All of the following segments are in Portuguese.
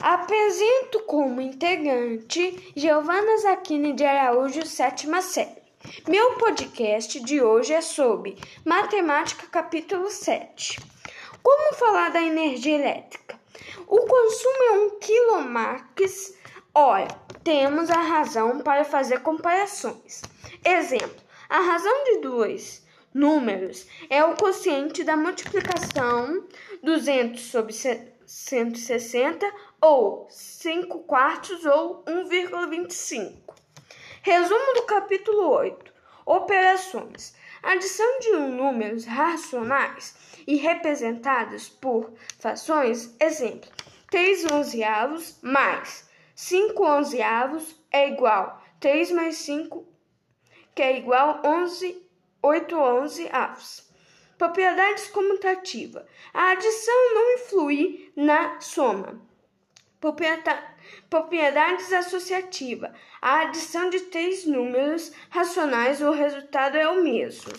Apresento como integrante Giovana Zaquini de Araújo, sétima série. Meu podcast de hoje é sobre Matemática, capítulo 7. Como falar da energia elétrica? O consumo é um quilomarques. Ora, temos a razão para fazer comparações. Exemplo: a razão de dois números é o quociente da multiplicação 200 sobre 160 ou 5 quartos ou 1,25. Resumo do capítulo 8. Operações. Adição de números racionais e representados por frações. Exemplo: 3 onzeavos mais 5 onzeavos é igual 3 mais 5, que é igual 11, 8 onzeavos. Propriedades comutativas. A adição não influi na soma. Propriedades associativas. A adição de três números racionais, o resultado é o mesmo.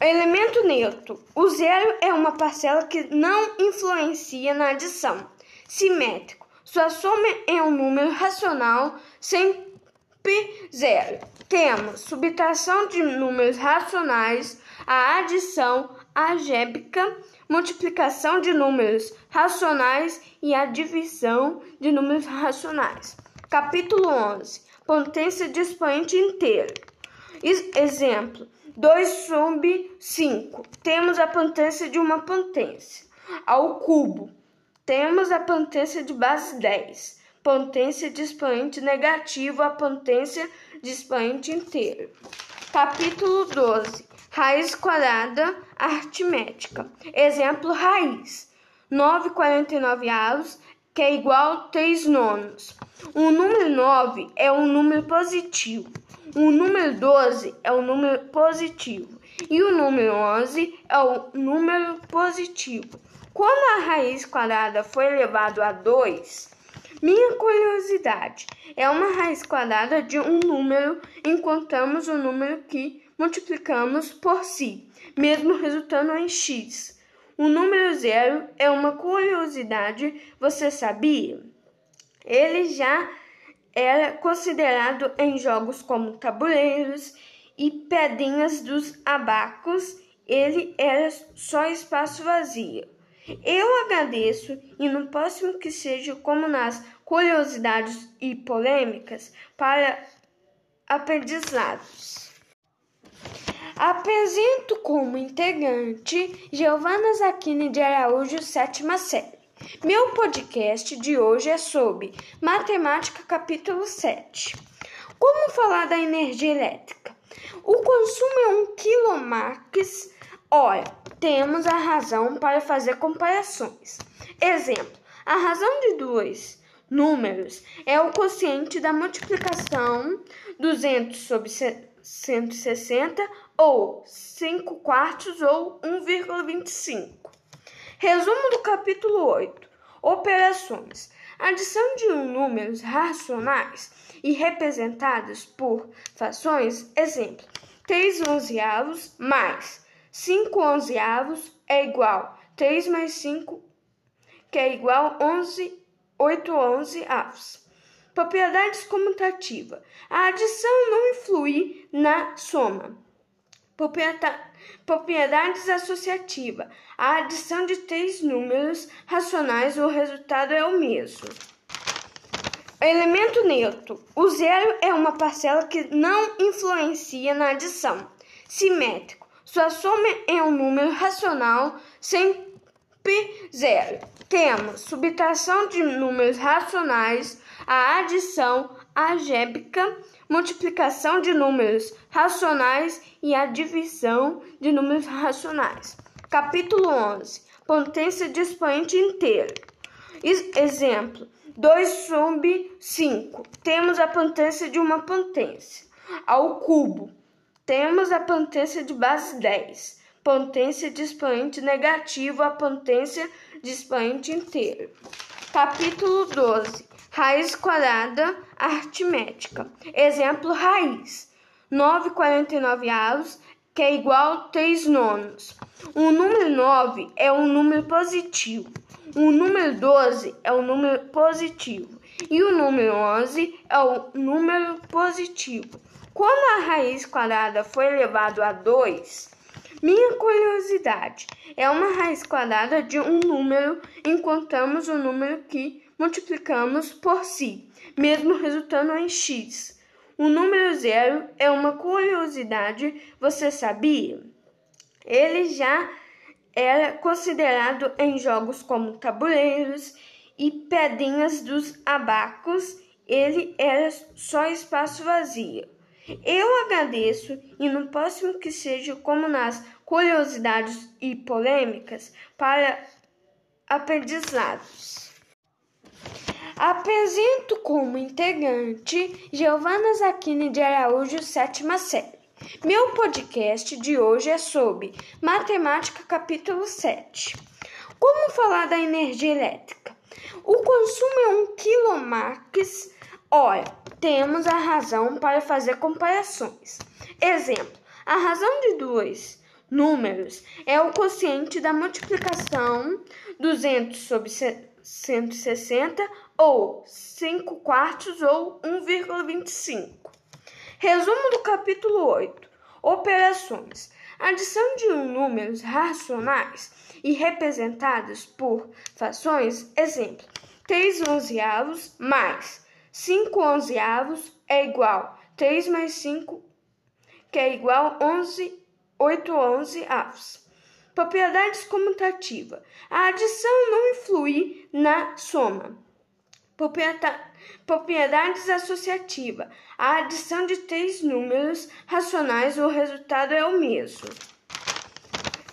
Elemento neutro. O zero é uma parcela que não influencia na adição. Simétrico. Sua soma é um número racional sempre zero. Temos subtração de números racionais a adição algébrica, multiplicação de números racionais e a divisão de números racionais. Capítulo 11. Potência de expoente inteiro. Exemplo: 2 sobre 5. Temos a potência de uma potência. Ao cubo. Temos a potência de base 10. Potência de expoente negativo, a potência de expoente inteiro. Capítulo 12 Raiz quadrada aritmética. Exemplo, raiz. 9,49 avos, que é igual a 3 nonos. O número 9 é um número positivo. O número 12 é um número positivo. E o número 11 é um número positivo. Quando a raiz quadrada foi elevado a 2, minha curiosidade é uma raiz quadrada de um número, encontramos o número que multiplicamos por si, mesmo resultando em x. O número zero é uma curiosidade, você sabia? Ele já era considerado em jogos como tabuleiros e pedrinhas dos abacos. Ele era só espaço vazio. Eu agradeço e no próximo que seja como nas curiosidades e polêmicas para aprendizados. Apresento como integrante Giovana Zaquini de Araújo, sétima série. Meu podcast de hoje é sobre Matemática, capítulo 7. Como falar da energia elétrica? O consumo é um quilomarques. Ora, temos a razão para fazer comparações. Exemplo: a razão de dois números é o quociente da multiplicação 200 sobre 160 ou 5 quartos ou 1,25. Resumo do capítulo 8. Operações. Adição de números racionais e representados por frações. Exemplo: 3 onzeavos mais 5 onzeavos é igual 3 mais 5, que é igual a 11, 8 onzeavos. Propriedades comutativas. A adição não influi na soma. Propriedades associativas. A adição de três números racionais, o resultado é o mesmo. Elemento neutro. O zero é uma parcela que não influencia na adição. Simétrico. Sua soma é um número racional sempre zero. Temos subtração de números racionais a adição algébrica, multiplicação de números racionais e a divisão de números racionais. Capítulo 11. Potência de expoente inteiro. Exemplo: 2 sobre 5. Temos a potência de uma potência. Ao cubo. Temos a potência de base 10. Potência de expoente negativo, a potência de expoente inteiro. Capítulo 12 Raiz quadrada aritmética. Exemplo, raiz. 9,49 avos, que é igual a 3 nonos. O número 9 é um número positivo. O número 12 é o número positivo e o número 11 é o número positivo. Quando a raiz quadrada foi elevado a 2, minha curiosidade é uma raiz quadrada de um número, encontramos o número que multiplicamos por si, mesmo resultando em x. O número zero é uma curiosidade, você sabia? Ele já era considerado em jogos como tabuleiros e pedrinhas dos abacos, ele era só espaço vazio. Eu agradeço e no próximo que seja como nas curiosidades e polêmicas para aprendizados. Apresento como integrante Giovana Zaquini de Araújo, sétima série. Meu podcast de hoje é sobre Matemática, capítulo 7. Como falar da energia elétrica? O consumo é um quilomarques. Ora, temos a razão para fazer comparações. Exemplo: a razão de dois números é o quociente da multiplicação 200 sobre 160 ou 5 quartos ou 1,25. Resumo do capítulo 8: Operações. Adição de números racionais e representados por frações. Exemplo: 3 onzeavos mais 5 onzeavos é igual 3 mais 5, que é igual 11, 8 onzeavos. Propriedades comutativas. A adição não influi na soma. Propriedades associativas. A adição de três números racionais, o resultado é o mesmo.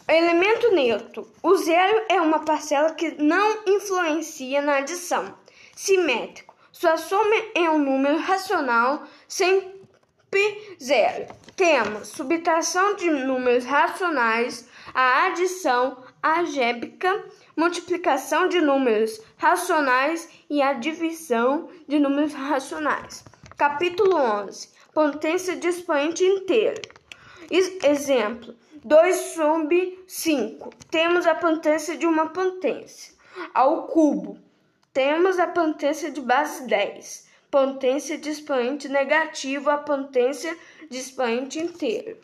Elemento neutro. O zero é uma parcela que não influencia na adição. Simétrico. Sua soma é um número racional sempre zero. Temos subtração de números racionais, a adição algébrica, multiplicação de números racionais e a divisão de números racionais. Capítulo 11. Potência de expoente inteiro. Exemplo: 2 sobre 5. Temos a potência de uma potência. Ao cubo. Temos a potência de base 10. Potência de expoente negativo, a potência de expoente inteiro.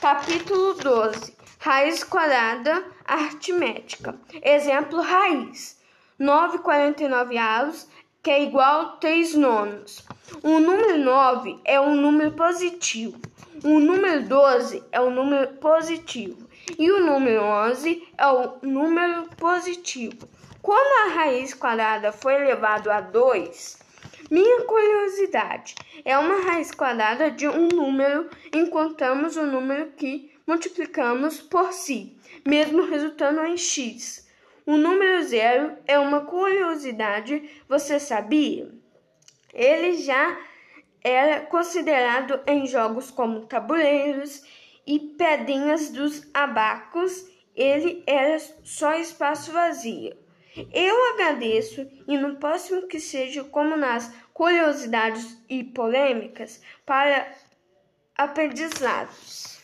Capítulo 12. Raiz quadrada aritmética. Exemplo: raiz. 9,49 avos, que é igual a 3 nonos. O número 9 é um número positivo. O número 12 é um número positivo. E o número 11 é o número positivo. Quando a raiz quadrada foi elevado a 2, minha curiosidade é uma raiz quadrada de um número, encontramos o número que multiplicamos por si, mesmo resultando em x. O número zero é uma curiosidade, você sabia? Ele já era considerado em jogos como tabuleiros e pedrinhas dos abacos, ele era só espaço vazio. Eu agradeço e no próximo que seja como nas curiosidades e polêmicas para aprendizados.